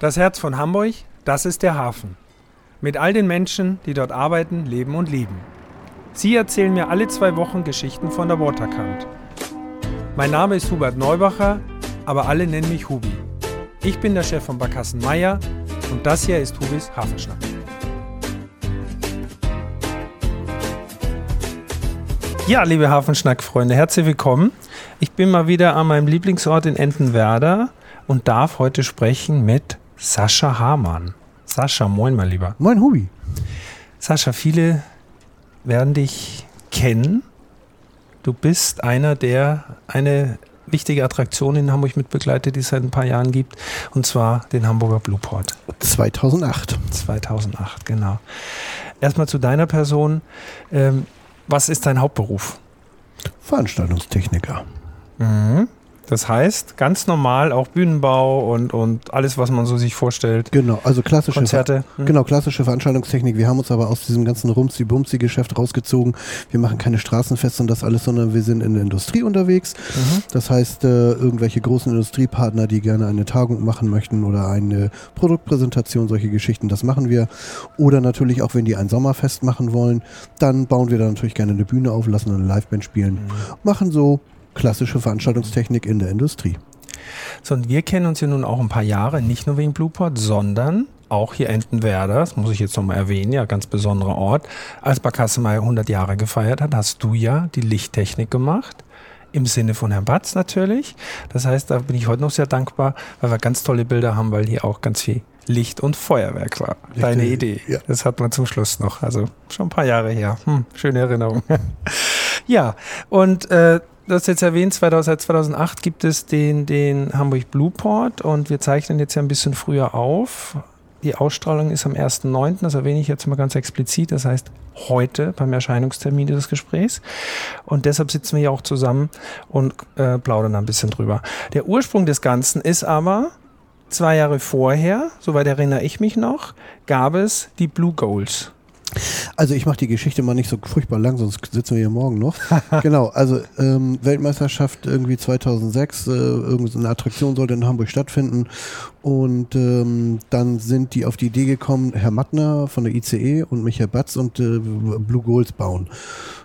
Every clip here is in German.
Das Herz von Hamburg, das ist der Hafen. Mit all den Menschen, die dort arbeiten, leben und lieben. Sie erzählen mir alle zwei Wochen Geschichten von der Waterkant. Mein Name ist Hubert Neubacher, aber alle nennen mich Hubi. Ich bin der Chef von Barkassen Meier und das hier ist Hubis Hafenschnack. Ja, liebe Hafenschnack-Freunde, herzlich willkommen. Ich bin mal wieder an meinem Lieblingsort in Entenwerder und darf heute sprechen mit Sascha Hamann. Sascha, moin mal lieber. Moin Hubi. Sascha, viele werden dich kennen. Du bist einer, der eine wichtige Attraktion in Hamburg mitbegleitet, die es seit ein paar Jahren gibt, und zwar den Hamburger Blueport. 2008. 2008, genau. Erstmal zu deiner Person. Ähm, was ist dein Hauptberuf? Veranstaltungstechniker. Mhm. Das heißt, ganz normal auch Bühnenbau und, und alles, was man so sich vorstellt. Genau, also klassische Konzerte. Hm. Genau, klassische Veranstaltungstechnik. Wir haben uns aber aus diesem ganzen Rumsi-Bumsi-Geschäft rausgezogen. Wir machen keine Straßenfeste und das alles, sondern wir sind in der Industrie unterwegs. Mhm. Das heißt, äh, irgendwelche großen Industriepartner, die gerne eine Tagung machen möchten oder eine Produktpräsentation, solche Geschichten, das machen wir. Oder natürlich auch, wenn die ein Sommerfest machen wollen, dann bauen wir da natürlich gerne eine Bühne auf, lassen eine Liveband spielen, machen so klassische Veranstaltungstechnik in der Industrie. So, und wir kennen uns ja nun auch ein paar Jahre, nicht nur wegen Blueport, sondern auch hier Entenwerder, das muss ich jetzt nochmal erwähnen, ja, ganz besonderer Ort. Als Barkasse Meier 100 Jahre gefeiert hat, hast du ja die Lichttechnik gemacht. Im Sinne von Herrn Batz natürlich. Das heißt, da bin ich heute noch sehr dankbar, weil wir ganz tolle Bilder haben, weil hier auch ganz viel Licht und Feuerwerk war. Deine Idee. ja. Das hat man zum Schluss noch. Also schon ein paar Jahre her. Hm, schöne Erinnerung. ja, und äh, du hast jetzt erwähnt, 2000, seit 2008 gibt es den, den Hamburg Blueport und wir zeichnen jetzt ja ein bisschen früher auf. Die Ausstrahlung ist am 1.9., das erwähne ich jetzt mal ganz explizit, das heißt heute beim Erscheinungstermin des Gesprächs. Und deshalb sitzen wir hier auch zusammen und äh, plaudern ein bisschen drüber. Der Ursprung des Ganzen ist aber, zwei Jahre vorher, soweit erinnere ich mich noch, gab es die Blue Goals. Also ich mache die Geschichte mal nicht so furchtbar lang, sonst sitzen wir hier morgen noch. genau, also ähm, Weltmeisterschaft irgendwie 2006, äh, irgendeine Attraktion sollte in Hamburg stattfinden und ähm, dann sind die auf die Idee gekommen, Herr Mattner von der ICE und Michael Batz und äh, Blue Goals bauen.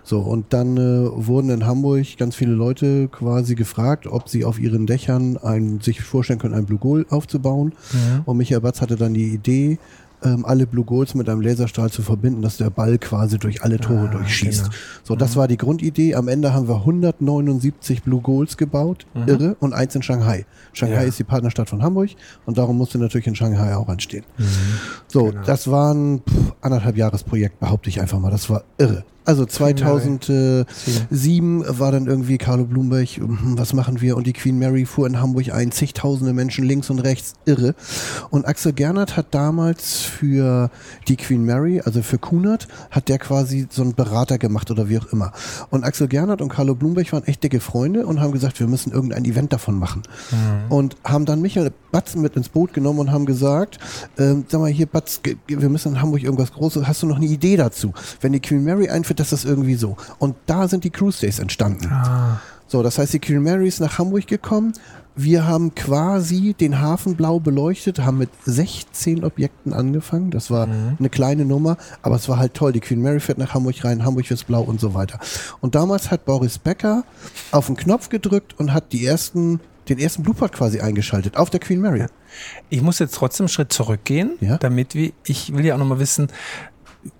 So, und dann äh, wurden in Hamburg ganz viele Leute quasi gefragt, ob sie auf ihren Dächern ein, sich vorstellen können, ein Blue Goal aufzubauen. Und Michael Batz hatte dann die Idee, ähm, alle Blue Goals mit einem Laserstrahl zu verbinden, dass der Ball quasi durch alle Tore Ah, durchschießt. genau. So, das war die Grundidee. Am Ende haben wir 179 Blue Goals gebaut, irre, und eins in Shanghai. Shanghai Mhm. Ja. ist die Partnerstadt von Hamburg und darum musste natürlich in Shanghai auch entstehen. So, Genau. das war ein pff, anderthalb Jahresprojekt, behaupte ich einfach mal. Das war irre. Also 2007 war dann irgendwie Carlo Blumberg, hm, was machen wir? Und die Queen Mary fuhr in Hamburg ein, zigtausende Menschen links und rechts, irre. Und Axel Gernert hat damals für die Queen Mary, also für Kunert, hat der quasi so einen Berater gemacht oder wie auch immer. Und Axel Gernert und Carlo Blumberg waren echt dicke Freunde und haben gesagt, wir müssen irgendein Event davon machen. Und haben dann Michael Batzen mit ins Boot genommen und haben gesagt, ähm, sag mal hier Batz, wir müssen in Hamburg irgendwas Großes, hast du noch eine Idee dazu? Wenn die Queen Mary einführt, dass das irgendwie so. Und da sind die Cruise Days entstanden. Ah, So, das heißt, die Queen Mary ist nach Hamburg gekommen. Wir haben quasi den Hafen blau beleuchtet, haben mit 16 Objekten angefangen. Das war eine kleine Nummer, aber es war halt toll. Die Queen Mary fährt nach Hamburg rein, Hamburg ist blau und so weiter. Und damals hat Boris Becker auf den Knopf gedrückt und hat die ersten, den ersten Blueport quasi eingeschaltet auf der Queen Mary. Ich muss jetzt trotzdem einen Schritt zurückgehen, Ja. damit wir, ich will ja auch nochmal wissen,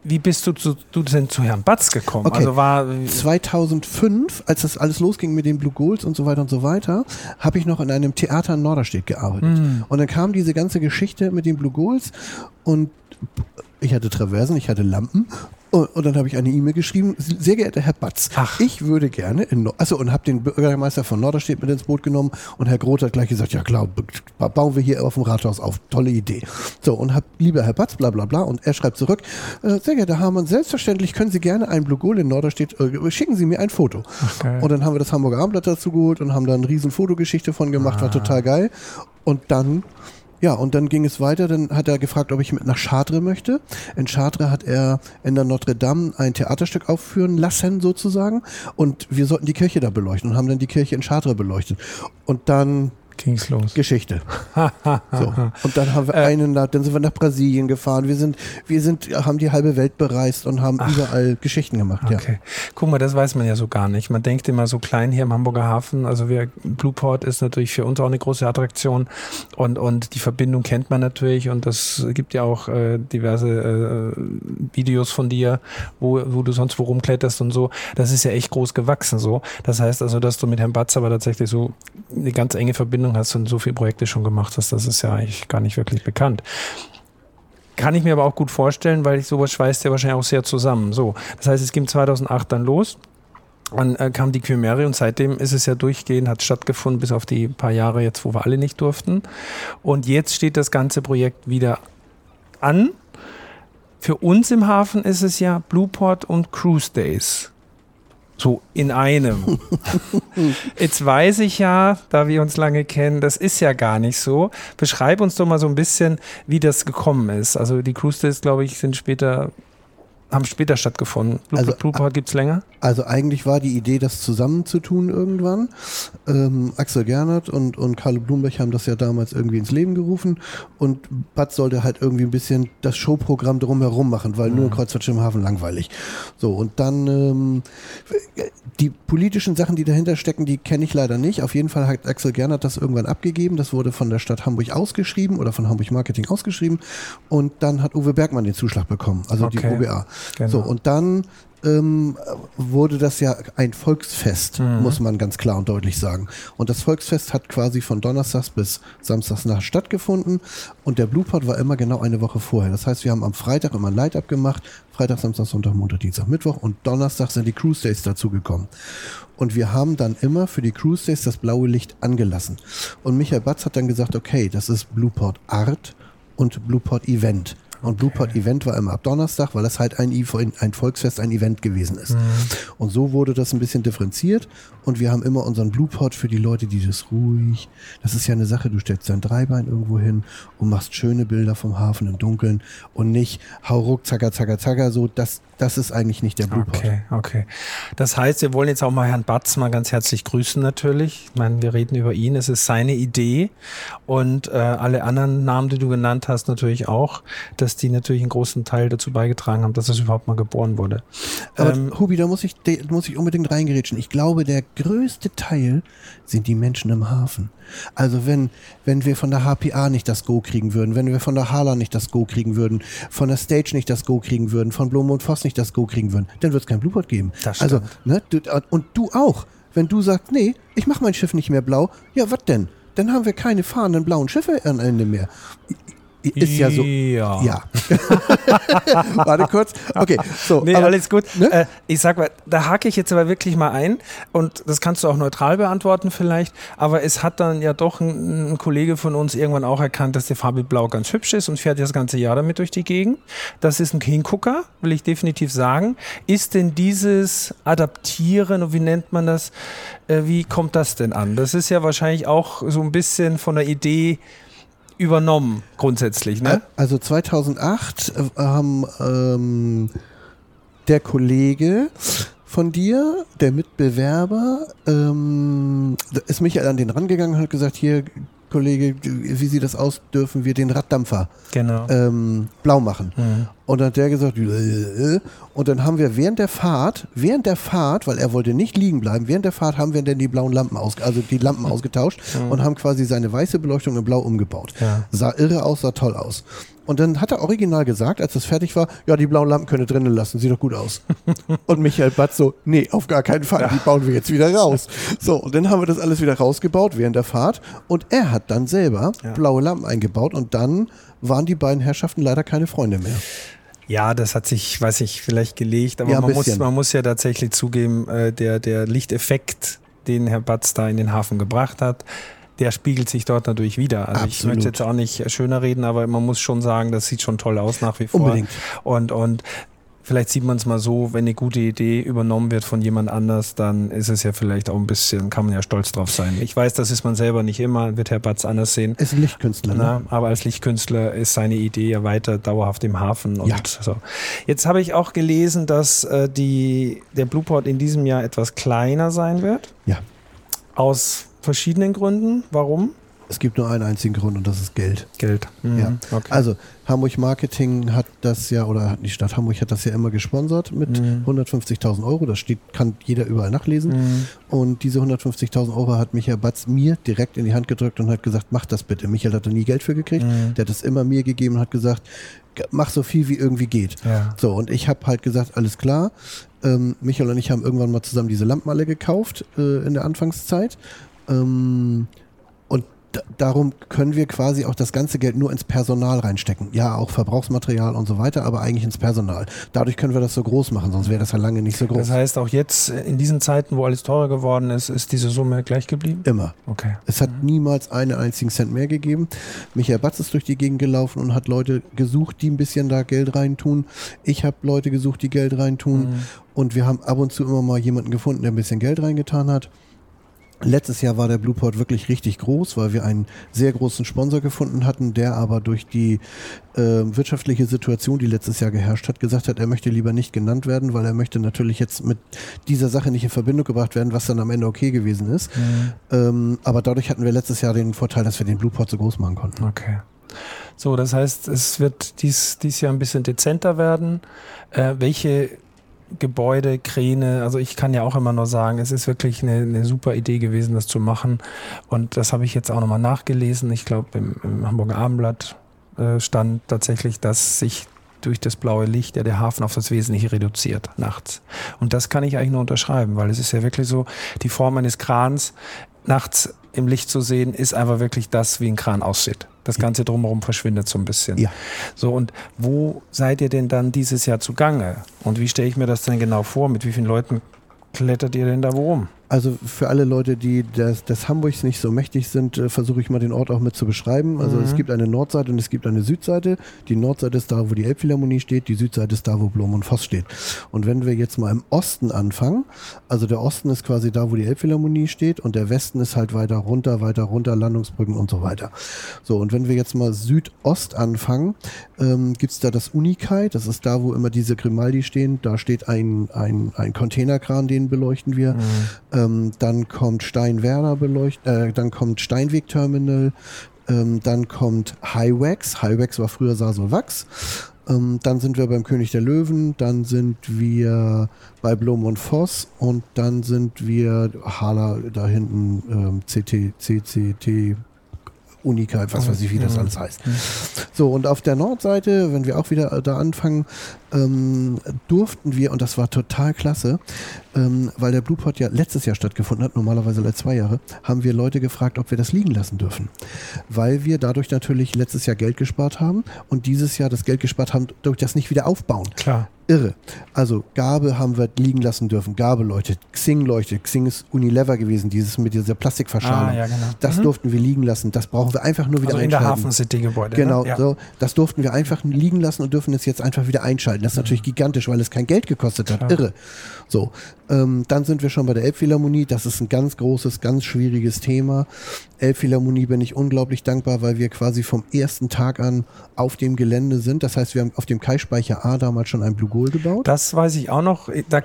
wie bist du, zu, du denn zu Herrn Batz gekommen? Okay. Also war 2005, als das alles losging mit den Blue Goals und so weiter und so weiter, habe ich noch in einem Theater in Norderstedt gearbeitet. Und dann kam diese ganze Geschichte mit den Blue Goals und ich hatte Traversen, ich hatte Lampen und, und dann habe ich eine E-Mail geschrieben, sehr geehrter Herr Batz, Ach. ich würde gerne in Nor- also und habe den Bürgermeister von Norderstedt mit ins Boot genommen und Herr Groth hat gleich gesagt, ja klar, bauen wir hier auf dem Rathaus auf, tolle Idee. So und hab lieber Herr Batz, bla bla bla und er schreibt zurück, äh, sehr geehrter Hamann, selbstverständlich können Sie gerne ein Blue Goal in Norderstedt, äh, schicken Sie mir ein Foto. geil. und dann haben wir das Hamburger Abendblatt dazu geholt und haben da eine riesen Fotogeschichte von gemacht, war total geil. Und dann Ja, und dann ging es weiter. Dann hat er gefragt, ob ich mit nach Chartres möchte. In Chartres hat er in der Notre Dame ein Theaterstück aufführen lassen, sozusagen. Und wir sollten die Kirche da beleuchten und haben dann die Kirche in Chartres beleuchtet. Und dann ging's los. Geschichte. so. Und dann haben wir äh, einen, dann sind wir nach Brasilien gefahren. Wir sind, wir sind, haben die halbe Welt bereist und haben ach, überall Geschichten gemacht. Okay. Ja. Guck mal, das weiß man ja so gar nicht. Man denkt immer so klein hier im Hamburger Hafen. Also wir, Blueport ist natürlich für uns auch eine große Attraktion und, und die Verbindung kennt man natürlich und das gibt ja auch äh, diverse äh, Videos von dir, wo, wo du sonst wo rumkletterst und so. Das ist ja echt groß gewachsen so. Das heißt also, dass du mit Herrn Batz aber tatsächlich so eine ganz enge Verbindung hast und so viele Projekte schon gemacht hast, das ist ja eigentlich gar nicht wirklich bekannt. Kann ich mir aber auch gut vorstellen, weil ich sowas schweißt ja wahrscheinlich auch sehr zusammen. So, das heißt, es ging 2008 dann los. Dann äh, kam die Quimeri und seitdem ist es ja durchgehend, hat stattgefunden, bis auf die paar Jahre jetzt, wo wir alle nicht durften. Und jetzt steht das ganze Projekt wieder an. Für uns im Hafen ist es ja Blueport und Cruise Days. So in einem. Jetzt weiß ich ja, da wir uns lange kennen, das ist ja gar nicht so. Beschreib uns doch mal so ein bisschen, wie das gekommen ist. Also die Cruise Days, glaube ich, sind später haben später stattgefunden. Blue, also, gibt es länger? Also eigentlich war die Idee, das zusammenzutun irgendwann. Ähm, Axel Gernert und, und Carlo Blumberg haben das ja damals irgendwie ins Leben gerufen und Bad sollte halt irgendwie ein bisschen das Showprogramm drumherum machen, weil mhm. nur Kreuzfahrtschiff im Hafen langweilig. So, und dann ähm, die politischen Sachen, die dahinter stecken, die kenne ich leider nicht. Auf jeden Fall hat Axel Gernert das irgendwann abgegeben. Das wurde von der Stadt Hamburg ausgeschrieben oder von Hamburg Marketing ausgeschrieben und dann hat Uwe Bergmann den Zuschlag bekommen, also okay. die OBA. Genau. So, und dann ähm, wurde das ja ein Volksfest, mhm. muss man ganz klar und deutlich sagen. Und das Volksfest hat quasi von Donnerstags bis Samstagsnacht stattgefunden und der Bluepot war immer genau eine Woche vorher. Das heißt, wir haben am Freitag immer ein Light-Up gemacht, Freitag, Samstag, Sonntag, Montag, Dienstag, Mittwoch und Donnerstag sind die Cruise Days dazugekommen. Und wir haben dann immer für die Cruise Days das blaue Licht angelassen. Und Michael Batz hat dann gesagt, okay, das ist Blueport Art und Blueport Event. Und Blueport Event war immer ab Donnerstag, weil das halt ein, ein Volksfest, ein Event gewesen ist. Mhm. Und so wurde das ein bisschen differenziert. Und wir haben immer unseren Blueport für die Leute, die das ruhig. Das ist ja eine Sache, du stellst dein Dreibein irgendwo hin und machst schöne Bilder vom Hafen im Dunkeln und nicht hau ruck, zacker, zacker, zacker, so. Das, das ist eigentlich nicht der Blueport. Okay, okay. Das heißt, wir wollen jetzt auch mal Herrn Batz mal ganz herzlich grüßen natürlich. Ich meine, wir reden über ihn. Es ist seine Idee und äh, alle anderen Namen, die du genannt hast, natürlich auch. Das dass die natürlich einen großen Teil dazu beigetragen haben, dass es überhaupt mal geboren wurde. Aber ähm, Hubi, da muss ich, da muss ich unbedingt reingerätschen. Ich glaube, der größte Teil sind die Menschen im Hafen. Also wenn, wenn wir von der HPA nicht das Go kriegen würden, wenn wir von der Hala nicht das Go kriegen würden, von der Stage nicht das Go kriegen würden, von Blom und Voss nicht das Go kriegen würden, dann wird es kein Blueport geben. Das also, ne, du, und du auch. Wenn du sagst, nee, ich mache mein Schiff nicht mehr blau, ja, was denn? Dann haben wir keine fahrenden blauen Schiffe am Ende mehr. Ist ja so. Ja. ja. Warte kurz. Okay, so. Nee, aber, alles gut. Ne? Äh, ich sag mal, da hake ich jetzt aber wirklich mal ein und das kannst du auch neutral beantworten vielleicht, aber es hat dann ja doch ein, ein Kollege von uns irgendwann auch erkannt, dass der Farbe Blau ganz hübsch ist und fährt das ganze Jahr damit durch die Gegend. Das ist ein Hingucker, will ich definitiv sagen. Ist denn dieses Adaptieren und wie nennt man das, äh, wie kommt das denn an? Das ist ja wahrscheinlich auch so ein bisschen von der Idee, übernommen, grundsätzlich, ne? Also 2008 äh, haben ähm, der Kollege von dir, der Mitbewerber, ähm, ist Michael an den rangegangen und hat gesagt, hier, Kollege, wie sieht das aus, dürfen wir den Raddampfer genau. ähm, blau machen? Mhm. Und dann hat der gesagt, äh, und dann haben wir während der Fahrt, während der Fahrt, weil er wollte nicht liegen bleiben, während der Fahrt haben wir dann die blauen Lampen aus, also die Lampen ausgetauscht mhm. und haben quasi seine weiße Beleuchtung in blau umgebaut. Ja. Sah irre aus, sah toll aus. Und dann hat er original gesagt, als das fertig war, ja, die blauen Lampen könnt ihr drinnen lassen, sieht doch gut aus. und Michael Batz so, nee, auf gar keinen Fall, die bauen wir jetzt wieder raus. So, und dann haben wir das alles wieder rausgebaut während der Fahrt und er hat dann selber ja. blaue Lampen eingebaut und dann waren die beiden Herrschaften leider keine Freunde mehr. Ja, das hat sich, weiß ich, vielleicht gelegt, aber ja, man, muss, man muss ja tatsächlich zugeben, äh, der, der Lichteffekt, den Herr Batz da in den Hafen gebracht hat, der spiegelt sich dort natürlich wieder. Also Absolut. ich möchte jetzt auch nicht schöner reden, aber man muss schon sagen, das sieht schon toll aus nach wie vor. Unbedingt. Und, und vielleicht sieht man es mal so, wenn eine gute Idee übernommen wird von jemand anders, dann ist es ja vielleicht auch ein bisschen, kann man ja stolz drauf sein. Ich weiß, das ist man selber nicht immer, wird Herr Batz anders sehen. Ist ein Lichtkünstler, ne? aber als Lichtkünstler ist seine Idee ja weiter dauerhaft im Hafen. Und ja. so. Jetzt habe ich auch gelesen, dass äh, die, der Blueport in diesem Jahr etwas kleiner sein wird. Ja. Aus verschiedenen Gründen. Warum? Es gibt nur einen einzigen Grund und das ist Geld. Geld. Mhm. Ja. Okay. Also Hamburg Marketing hat das ja, oder die Stadt Hamburg hat das ja immer gesponsert mit mhm. 150.000 Euro. Das steht, kann jeder überall nachlesen. Mhm. Und diese 150.000 Euro hat Michael Batz mir direkt in die Hand gedrückt und hat gesagt, mach das bitte. Michael hat da nie Geld für gekriegt. Mhm. Der hat es immer mir gegeben und hat gesagt, mach so viel wie irgendwie geht. Ja. So, und ich habe halt gesagt, alles klar. Ähm, Michael und ich haben irgendwann mal zusammen diese Lampen alle gekauft äh, in der Anfangszeit. Ähm, darum können wir quasi auch das ganze Geld nur ins Personal reinstecken. Ja, auch Verbrauchsmaterial und so weiter, aber eigentlich ins Personal. Dadurch können wir das so groß machen, sonst wäre das ja lange nicht so groß. Das heißt, auch jetzt in diesen Zeiten, wo alles teurer geworden ist, ist diese Summe gleich geblieben? Immer. Okay. Es hat niemals einen einzigen Cent mehr gegeben. Michael Batz ist durch die Gegend gelaufen und hat Leute gesucht, die ein bisschen da Geld reintun. Ich habe Leute gesucht, die Geld reintun. Mhm. Und wir haben ab und zu immer mal jemanden gefunden, der ein bisschen Geld reingetan hat. Letztes Jahr war der Blueport wirklich richtig groß, weil wir einen sehr großen Sponsor gefunden hatten, der aber durch die äh, wirtschaftliche Situation, die letztes Jahr geherrscht hat, gesagt hat, er möchte lieber nicht genannt werden, weil er möchte natürlich jetzt mit dieser Sache nicht in Verbindung gebracht werden, was dann am Ende okay gewesen ist. Mhm. Ähm, aber dadurch hatten wir letztes Jahr den Vorteil, dass wir den Blueport so groß machen konnten. Okay. So, das heißt, es wird dies, dies Jahr ein bisschen dezenter werden. Äh, welche Gebäude, Kräne. Also ich kann ja auch immer nur sagen, es ist wirklich eine, eine super Idee gewesen, das zu machen. Und das habe ich jetzt auch nochmal nachgelesen. Ich glaube, im, im, Hamburger Abendblatt äh, stand tatsächlich, dass sich durch das blaue Licht ja der Hafen auf das Wesentliche reduziert nachts. Und das kann ich eigentlich nur unterschreiben, weil es ist ja wirklich so, die Form eines Krans nachts im Licht zu sehen, ist einfach wirklich das, wie ein Kran aussieht. Das Ganze drumherum verschwindet so ein bisschen. Ja. So, und wo seid ihr denn dann dieses Jahr zugange? Und wie stelle ich mir das denn genau vor? Mit wie vielen Leuten klettert ihr denn da worum? Also für alle Leute, die des, des Hamburgs nicht so mächtig sind, äh, versuche ich mal den Ort auch mit zu beschreiben. Also mhm. es gibt eine Nordseite und es gibt eine Südseite. Die Nordseite ist da, wo die Elbphilharmonie steht, die Südseite ist da, wo Blom und Voss steht. Und wenn wir jetzt mal im Osten anfangen, also der Osten ist quasi da, wo die Elbphilharmonie steht und der Westen ist halt weiter runter, weiter runter, Landungsbrücken und so weiter. So, und wenn wir jetzt mal Südost anfangen, ähm, gibt es da das Unikai, das ist da, wo immer diese Grimaldi stehen. Da steht ein, ein, ein Containerkran, den beleuchten wir. Mhm ähm, dann kommt Steinwerder beleuchtet, äh, dann kommt Steinweg Terminal, ähm, dann kommt Highwax. Highwax war früher Sasol Wachs. Ähm, dann sind wir beim König der Löwen, dann sind wir bei Blom und Voss und dann sind wir Hala da hinten ähm, CT, CCT, Unica, was weiß ich, wie das alles heißt. So, und auf der Nordseite, wenn wir auch wieder da anfangen, ähm, durften wir, und das war total klasse, ähm, weil der Bluepot ja letztes Jahr stattgefunden hat, normalerweise alle zwei Jahre, haben wir Leute gefragt, ob wir das liegen lassen dürfen. Weil wir dadurch natürlich letztes Jahr Geld gespart haben und dieses Jahr das Geld gespart haben, durch das nicht wieder aufbauen. Klar irre. Also Gabe haben wir liegen lassen dürfen. Gabe leuchtet. Xing leuchtet. Xing ist Unilever gewesen, dieses mit dieser Plastikverschalung. Ah, ja, genau. Das mhm. durften wir liegen lassen. Das brauchen wir einfach nur wieder also einschalten. in der Hafen City Gebäude. Genau, ne? ja. so. Das durften wir einfach liegen lassen und dürfen es jetzt einfach wieder einschalten. Das ist natürlich gigantisch, weil es kein Geld gekostet hat. Irre. So. Ähm, dann sind wir schon bei der Elbphilharmonie. Das ist ein ganz großes, ganz schwieriges Thema. Elbphilharmonie bin ich unglaublich dankbar, weil wir quasi vom ersten Tag an auf dem Gelände sind. Das heißt, wir haben auf dem Kai-Speicher A damals schon ein Blue Goal gebaut. Das weiß ich auch noch. Da,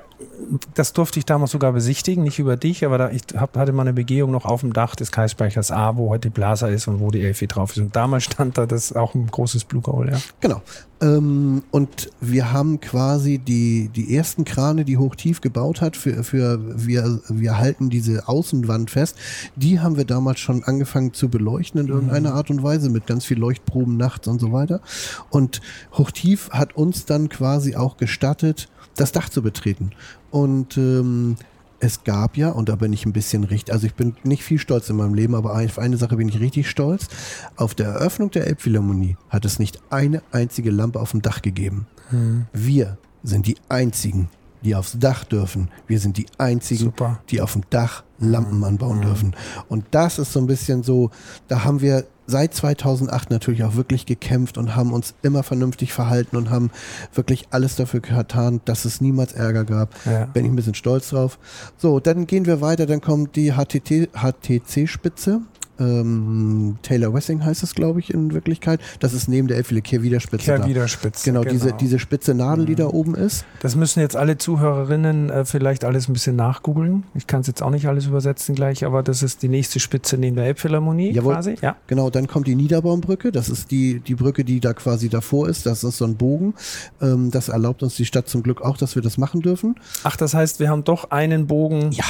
das durfte ich damals sogar besichtigen, nicht über dich, aber da, ich hab, hatte mal eine Begehung noch auf dem Dach des Kai-Speichers A, wo heute die Blasa ist und wo die Elfi drauf ist. Und damals stand da das auch ein großes Blue Goal, ja. Genau. Ähm, und wir haben quasi die, die ersten Krane, die Hochtief gebaut hat, für, für wir, wir halten diese Außenwand fest, die haben wir damals schon angefangen zu beleuchten in irgendeiner mhm. Art und Weise mit ganz viel Leuchtproben nachts und so weiter. Und Hochtief hat uns dann quasi auch gestattet, das Dach zu betreten. Und ähm, es gab ja, und da bin ich ein bisschen richtig, also ich bin nicht viel stolz in meinem Leben, aber auf eine Sache bin ich richtig stolz. Auf der Eröffnung der Elbphilharmonie hat es nicht eine einzige Lampe auf dem Dach gegeben. Hm. Wir sind die einzigen, die aufs Dach dürfen. Wir sind die einzigen, Super. die auf dem Dach Lampen anbauen mhm. dürfen. Und das ist so ein bisschen so, da haben wir seit 2008 natürlich auch wirklich gekämpft und haben uns immer vernünftig verhalten und haben wirklich alles dafür getan, dass es niemals Ärger gab. Ja. Bin ich ein bisschen stolz drauf. So, dann gehen wir weiter, dann kommt die HTC-Spitze. Ähm, Taylor Wessing heißt es, glaube ich, in Wirklichkeit. Das ist neben der Elfele Kehrwiederspitze. Kehrwiederspitze. Genau, genau, Diese, diese spitze Nadel, die mhm. da oben ist. Das müssen jetzt alle Zuhörerinnen äh, vielleicht alles ein bisschen nachgoogeln. Ich kann es jetzt auch nicht alles übersetzen gleich, aber das ist die nächste Spitze neben der Elbphilharmonie Jawohl. quasi. Ja. Genau, dann kommt die Niederbaumbrücke. Das ist die, die Brücke, die da quasi davor ist. Das ist so ein Bogen. Ähm, das erlaubt uns die Stadt zum Glück auch, dass wir das machen dürfen. Ach, das heißt, wir haben doch einen Bogen. Ja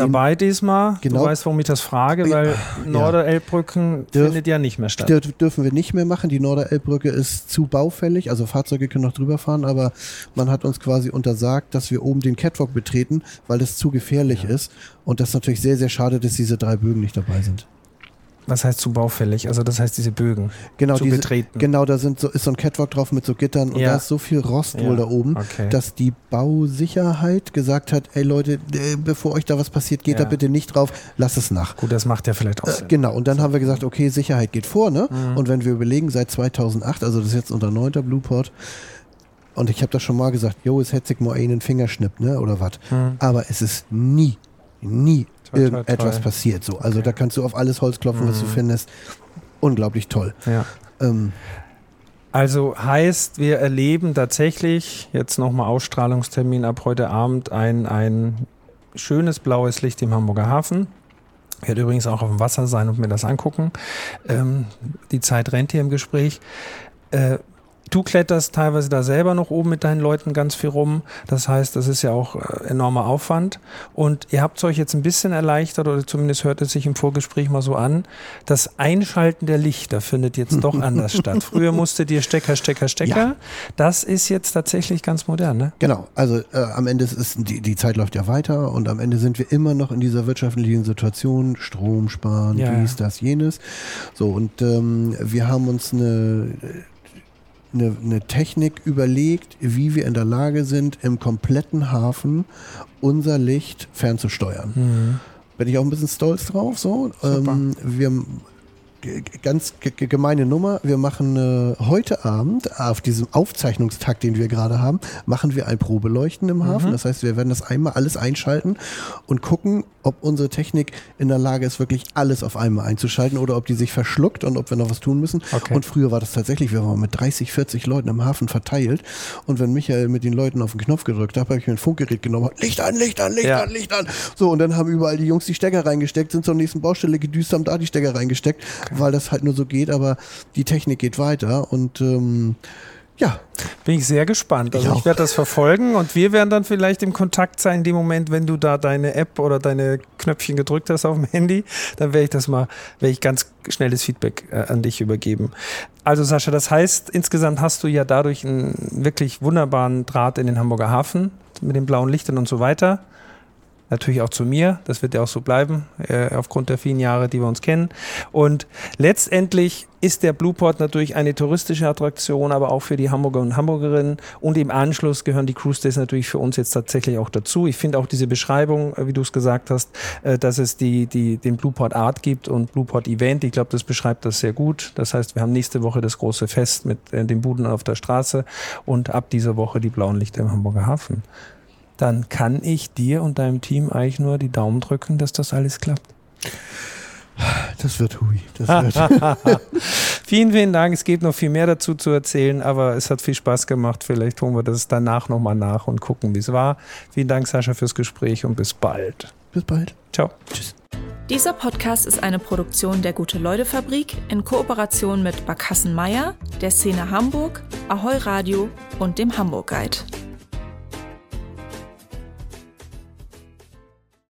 dabei diesmal. Genau. Du weißt, warum ich das frage, weil ja. Norderelbbrücken Dürf, findet ja nicht mehr statt. Dürfen wir nicht mehr machen. Die Norderelbbrücke ist zu baufällig, also Fahrzeuge können noch drüber fahren, aber man hat uns quasi untersagt, dass wir oben den Catwalk betreten, weil das zu gefährlich ja. ist. Und das ist natürlich sehr, sehr schade, dass diese drei Bögen nicht dabei sind. Was heißt zu baufällig? Also das heißt diese Bögen genau, zu diese, betreten. Genau, da sind so, ist so ein Catwalk drauf mit so Gittern und ja. da ist so viel Rost ja. wohl da oben, okay. dass die Bausicherheit gesagt hat, ey Leute, äh, bevor euch da was passiert, geht ja. da bitte nicht drauf, lasst es nach. Gut, das macht ja vielleicht auch äh, Sinn. Äh, genau, und dann so. haben wir gesagt, okay, Sicherheit geht vor, ne? Mhm. Und wenn wir überlegen, seit 2008, also das ist jetzt unter 9. Blueport, und ich habe das schon mal gesagt, jo, es hätte sich mal einen Fingerschnipp, ne, oder was. Mhm. Aber es ist nie, nie irgendetwas toll. passiert. So. Also okay. da kannst du auf alles Holz klopfen, mhm. was du mhm. findest. Unglaublich toll. Ja. Ähm, also heißt, wir erleben tatsächlich, jetzt nochmal Ausstrahlungstermin ab heute Abend, ein, ein schönes blaues Licht im Hamburger Hafen. Ich werde übrigens auch auf dem Wasser sein und mir das angucken. Ähm, die Zeit rennt hier im Gespräch. Äh, Du kletterst teilweise da selber noch oben mit deinen Leuten ganz viel rum. Das heißt, das ist ja auch äh, enormer Aufwand. Und ihr habt es euch jetzt ein bisschen erleichtert, oder zumindest hört es sich im Vorgespräch mal so an. Das Einschalten der Lichter findet jetzt doch anders statt. Früher musstet ihr Stecker, Stecker, Stecker. Ja. Das ist jetzt tatsächlich ganz modern, ne? Genau. Also äh, am Ende ist die, die Zeit läuft ja weiter und am Ende sind wir immer noch in dieser wirtschaftlichen Situation. Strom sparen, ja, dies, das, jenes. So, und ähm, wir haben uns eine eine, eine Technik überlegt, wie wir in der Lage sind, im kompletten Hafen unser Licht fernzusteuern. Mhm. Bin ich auch ein bisschen stolz drauf. So. Ähm, wir ganz gemeine Nummer. Wir machen äh, heute Abend auf diesem Aufzeichnungstag, den wir gerade haben, machen wir ein Probeleuchten im Hafen. Mhm. Das heißt, wir werden das einmal alles einschalten und gucken, ob unsere Technik in der Lage ist, wirklich alles auf einmal einzuschalten oder ob die sich verschluckt und ob wir noch was tun müssen. Okay. Und früher war das tatsächlich, wir waren mit 30, 40 Leuten im Hafen verteilt und wenn Michael mit den Leuten auf den Knopf gedrückt hat, habe ich mir ein Funkgerät genommen, Licht an, Licht an, Licht ja. an, Licht an. So, und dann haben überall die Jungs die Stecker reingesteckt, sind zur nächsten Baustelle gedüst, haben da die Stecker reingesteckt. Okay weil das halt nur so geht, aber die Technik geht weiter und ähm, ja. Bin ich sehr gespannt. Also ich, ich werde das verfolgen und wir werden dann vielleicht im Kontakt sein in dem Moment, wenn du da deine App oder deine Knöpfchen gedrückt hast auf dem Handy, dann werde ich das mal, werde ich ganz schnelles Feedback äh, an dich übergeben. Also Sascha, das heißt, insgesamt hast du ja dadurch einen wirklich wunderbaren Draht in den Hamburger Hafen mit den blauen Lichtern und so weiter natürlich auch zu mir. Das wird ja auch so bleiben, äh, aufgrund der vielen Jahre, die wir uns kennen. Und letztendlich ist der Blueport natürlich eine touristische Attraktion, aber auch für die Hamburger und Hamburgerinnen. Und im Anschluss gehören die Cruise Days natürlich für uns jetzt tatsächlich auch dazu. Ich finde auch diese Beschreibung, äh, wie du es gesagt hast, äh, dass es die, die, den Blueport Art gibt und Blueport Event. Ich glaube, das beschreibt das sehr gut. Das heißt, wir haben nächste Woche das große Fest mit äh, den Buden auf der Straße und ab dieser Woche die blauen Lichter im Hamburger Hafen dann kann ich dir und deinem Team eigentlich nur die Daumen drücken, dass das alles klappt. Das wird hui. Das wird. vielen, vielen Dank. Es gibt noch viel mehr dazu zu erzählen, aber es hat viel Spaß gemacht. Vielleicht holen wir das danach nochmal nach und gucken, wie es war. Vielen Dank, Sascha, fürs Gespräch und bis bald. Bis bald. Ciao. Tschüss. Dieser Podcast ist eine Produktion der Gute-Leute-Fabrik in Kooperation mit Barkassen Meier, der Szene Hamburg, Ahoi Radio und dem Hamburg Guide.